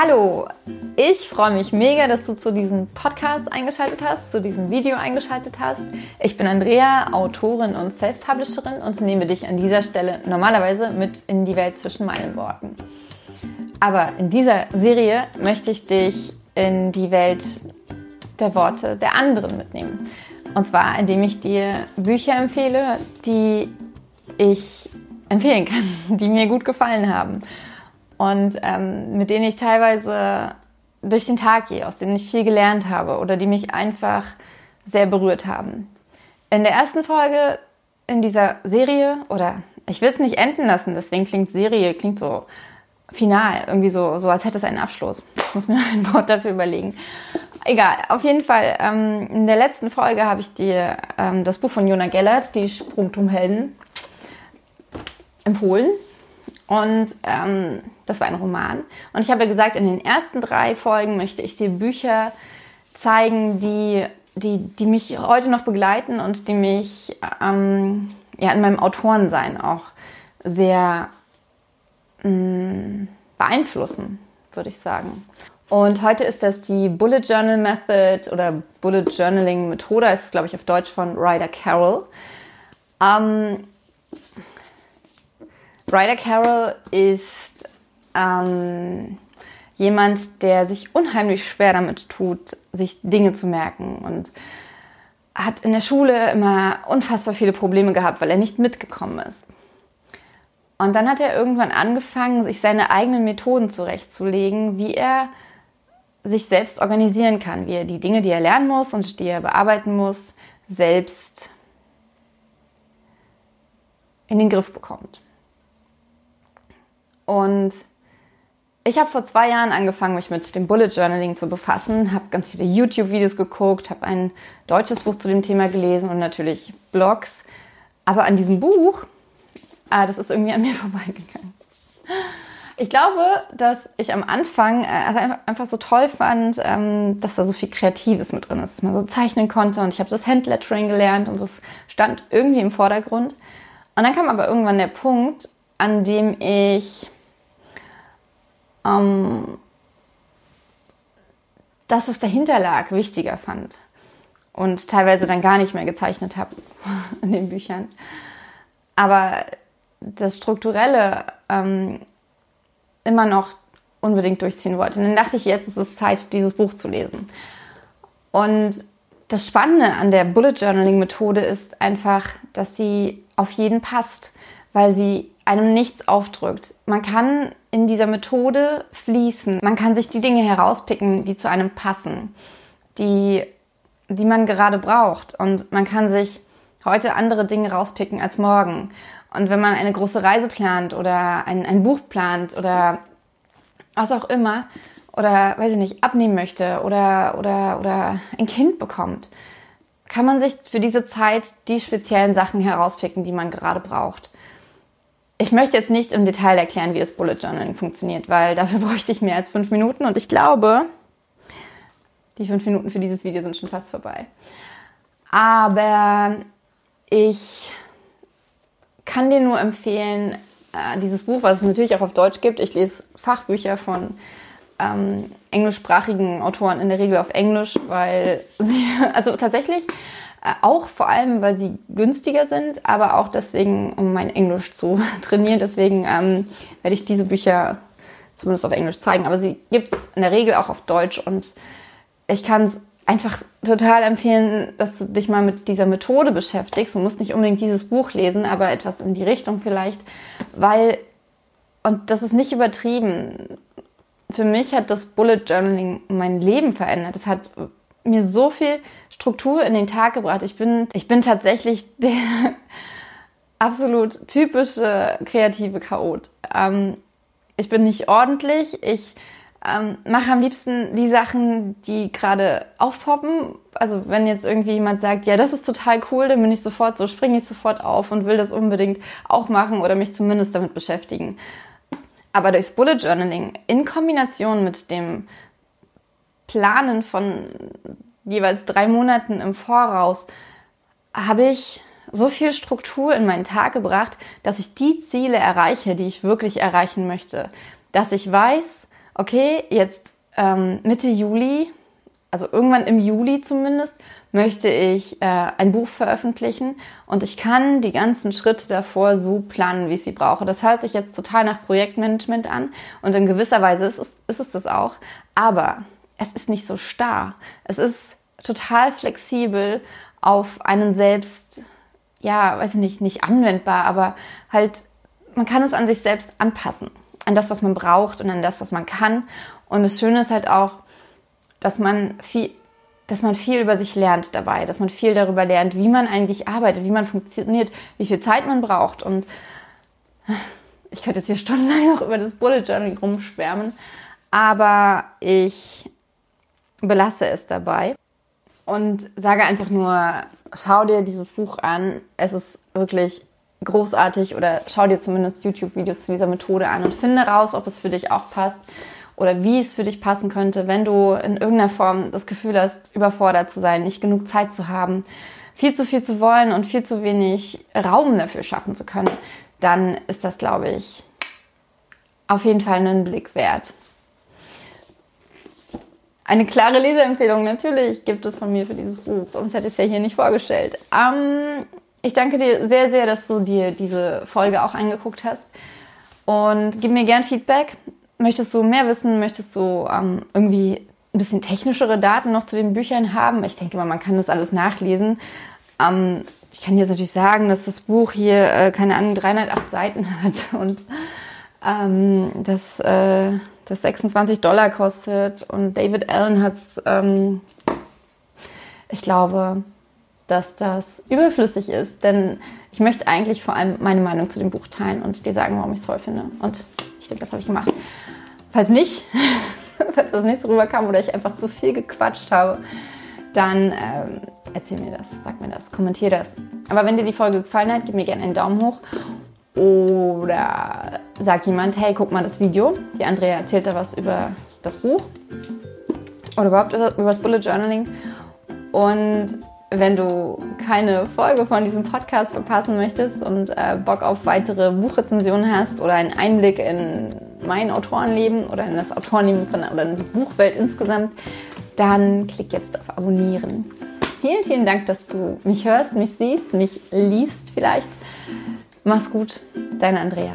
Hallo, ich freue mich mega, dass du zu diesem Podcast eingeschaltet hast, zu diesem Video eingeschaltet hast. Ich bin Andrea, Autorin und Self-Publisherin und nehme dich an dieser Stelle normalerweise mit in die Welt zwischen meinen Worten. Aber in dieser Serie möchte ich dich in die Welt der Worte der anderen mitnehmen. Und zwar, indem ich dir Bücher empfehle, die ich empfehlen kann, die mir gut gefallen haben und ähm, mit denen ich teilweise durch den Tag gehe, aus denen ich viel gelernt habe oder die mich einfach sehr berührt haben. In der ersten Folge in dieser Serie, oder ich will es nicht enden lassen, deswegen klingt Serie, klingt so final, irgendwie so, so als hätte es einen Abschluss. Ich muss mir noch ein Wort dafür überlegen. Egal, auf jeden Fall, ähm, in der letzten Folge habe ich dir ähm, das Buch von Jona Gellert, die Sprungturmhelden, empfohlen. Und ähm, das war ein Roman. Und ich habe gesagt, in den ersten drei Folgen möchte ich dir Bücher zeigen, die, die, die mich heute noch begleiten und die mich ähm, ja, in meinem Autorensein auch sehr mh, mm, beeinflussen, würde ich sagen. Und heute ist das die Bullet Journal Method oder Bullet Journaling Methode, das ist glaube ich auf Deutsch von Ryder Carroll. Ähm, Ryder Carroll ist ähm, jemand, der sich unheimlich schwer damit tut, sich Dinge zu merken und hat in der Schule immer unfassbar viele Probleme gehabt, weil er nicht mitgekommen ist. Und dann hat er irgendwann angefangen, sich seine eigenen Methoden zurechtzulegen, wie er sich selbst organisieren kann, wie er die Dinge, die er lernen muss und die er bearbeiten muss, selbst in den Griff bekommt. Und ich habe vor zwei Jahren angefangen, mich mit dem Bullet Journaling zu befassen, habe ganz viele YouTube-Videos geguckt, habe ein deutsches Buch zu dem Thema gelesen und natürlich Blogs. Aber an diesem Buch, ah, das ist irgendwie an mir vorbeigegangen. Ich glaube, dass ich am Anfang äh, also einfach so toll fand, ähm, dass da so viel Kreatives mit drin ist, dass man so zeichnen konnte und ich habe das Handlettering gelernt und das stand irgendwie im Vordergrund. Und dann kam aber irgendwann der Punkt, an dem ich ähm, das, was dahinter lag, wichtiger fand und teilweise dann gar nicht mehr gezeichnet habe in den Büchern. Aber das Strukturelle ähm, immer noch unbedingt durchziehen wollte. Und dann dachte ich, jetzt ist es Zeit, dieses Buch zu lesen. Und das Spannende an der Bullet Journaling Methode ist einfach, dass sie auf jeden passt, weil sie einem nichts aufdrückt. Man kann in dieser Methode fließen. Man kann sich die Dinge herauspicken, die zu einem passen, die, die man gerade braucht. Und man kann sich heute andere Dinge rauspicken als morgen. Und wenn man eine große Reise plant oder ein, ein Buch plant oder was auch immer, oder weiß ich nicht, abnehmen möchte oder, oder, oder ein Kind bekommt, kann man sich für diese Zeit die speziellen Sachen herauspicken, die man gerade braucht. Ich möchte jetzt nicht im Detail erklären, wie das Bullet Journaling funktioniert, weil dafür bräuchte ich mehr als fünf Minuten und ich glaube, die fünf Minuten für dieses Video sind schon fast vorbei. Aber ich kann dir nur empfehlen, äh, dieses Buch, was es natürlich auch auf Deutsch gibt. Ich lese Fachbücher von ähm, englischsprachigen Autoren in der Regel auf Englisch, weil sie, also tatsächlich auch vor allem, weil sie günstiger sind, aber auch deswegen, um mein Englisch zu trainieren. Deswegen ähm, werde ich diese Bücher zumindest auf Englisch zeigen. Aber sie gibt es in der Regel auch auf Deutsch und ich kann es einfach total empfehlen, dass du dich mal mit dieser Methode beschäftigst. Du musst nicht unbedingt dieses Buch lesen, aber etwas in die Richtung vielleicht, weil, und das ist nicht übertrieben, für mich hat das Bullet Journaling mein Leben verändert. Es hat mir so viel Struktur in den Tag gebracht. Ich bin, ich bin tatsächlich der absolut typische kreative Chaot. Ähm, ich bin nicht ordentlich. Ich ähm, mache am liebsten die Sachen, die gerade aufpoppen. Also wenn jetzt irgendwie jemand sagt, ja, das ist total cool, dann bin ich sofort so, springe ich sofort auf und will das unbedingt auch machen oder mich zumindest damit beschäftigen. Aber durchs Bullet Journaling in Kombination mit dem Planen von jeweils drei Monaten im Voraus habe ich so viel Struktur in meinen Tag gebracht, dass ich die Ziele erreiche, die ich wirklich erreichen möchte. Dass ich weiß, okay, jetzt ähm, Mitte Juli, also irgendwann im Juli zumindest, möchte ich äh, ein Buch veröffentlichen und ich kann die ganzen Schritte davor so planen, wie ich sie brauche. Das hört sich jetzt total nach Projektmanagement an und in gewisser Weise ist es, ist es das auch, aber es ist nicht so starr. Es ist total flexibel auf einen selbst, ja, weiß ich nicht, nicht anwendbar, aber halt, man kann es an sich selbst anpassen, an das, was man braucht und an das, was man kann. Und das Schöne ist halt auch, dass man viel, dass man viel über sich lernt dabei, dass man viel darüber lernt, wie man eigentlich arbeitet, wie man funktioniert, wie viel Zeit man braucht. Und ich könnte jetzt hier stundenlang noch über das Bullet Journal rumschwärmen, aber ich belasse es dabei und sage einfach nur, schau dir dieses Buch an. Es ist wirklich großartig oder schau dir zumindest YouTube-Videos zu dieser Methode an und finde raus, ob es für dich auch passt oder wie es für dich passen könnte, wenn du in irgendeiner Form das Gefühl hast, überfordert zu sein, nicht genug Zeit zu haben, viel zu viel zu wollen und viel zu wenig Raum dafür schaffen zu können, dann ist das, glaube ich, auf jeden Fall einen Blick wert. Eine klare Leseempfehlung natürlich gibt es von mir für dieses Buch, sonst hätte ich es ja hier nicht vorgestellt. Ähm, ich danke dir sehr, sehr, dass du dir diese Folge auch angeguckt hast und gib mir gern Feedback. Möchtest du mehr wissen? Möchtest du ähm, irgendwie ein bisschen technischere Daten noch zu den Büchern haben? Ich denke mal, man kann das alles nachlesen. Ähm, ich kann jetzt natürlich sagen, dass das Buch hier, äh, keine Ahnung, 308 Seiten hat und ähm, dass äh, das 26 Dollar kostet. Und David Allen hat es, ähm, ich glaube, dass das überflüssig ist, denn ich möchte eigentlich vor allem meine Meinung zu dem Buch teilen und dir sagen, warum ich es toll finde. Und ich denke, das habe ich gemacht. Falls nicht, falls das nicht so rüberkam oder ich einfach zu viel gequatscht habe, dann ähm, erzähl mir das, sag mir das, kommentier das. Aber wenn dir die Folge gefallen hat, gib mir gerne einen Daumen hoch oder sagt jemand, hey, guck mal das Video. Die Andrea erzählt da was über das Buch oder überhaupt über das Bullet Journaling. Und wenn du keine Folge von diesem Podcast verpassen möchtest und äh, Bock auf weitere Buchrezensionen hast oder einen Einblick in mein Autorenleben oder in das Autorenleben von, oder in die Buchwelt insgesamt, dann klick jetzt auf Abonnieren. Vielen, vielen Dank, dass du mich hörst, mich siehst, mich liest vielleicht. Mach's gut, deine Andrea.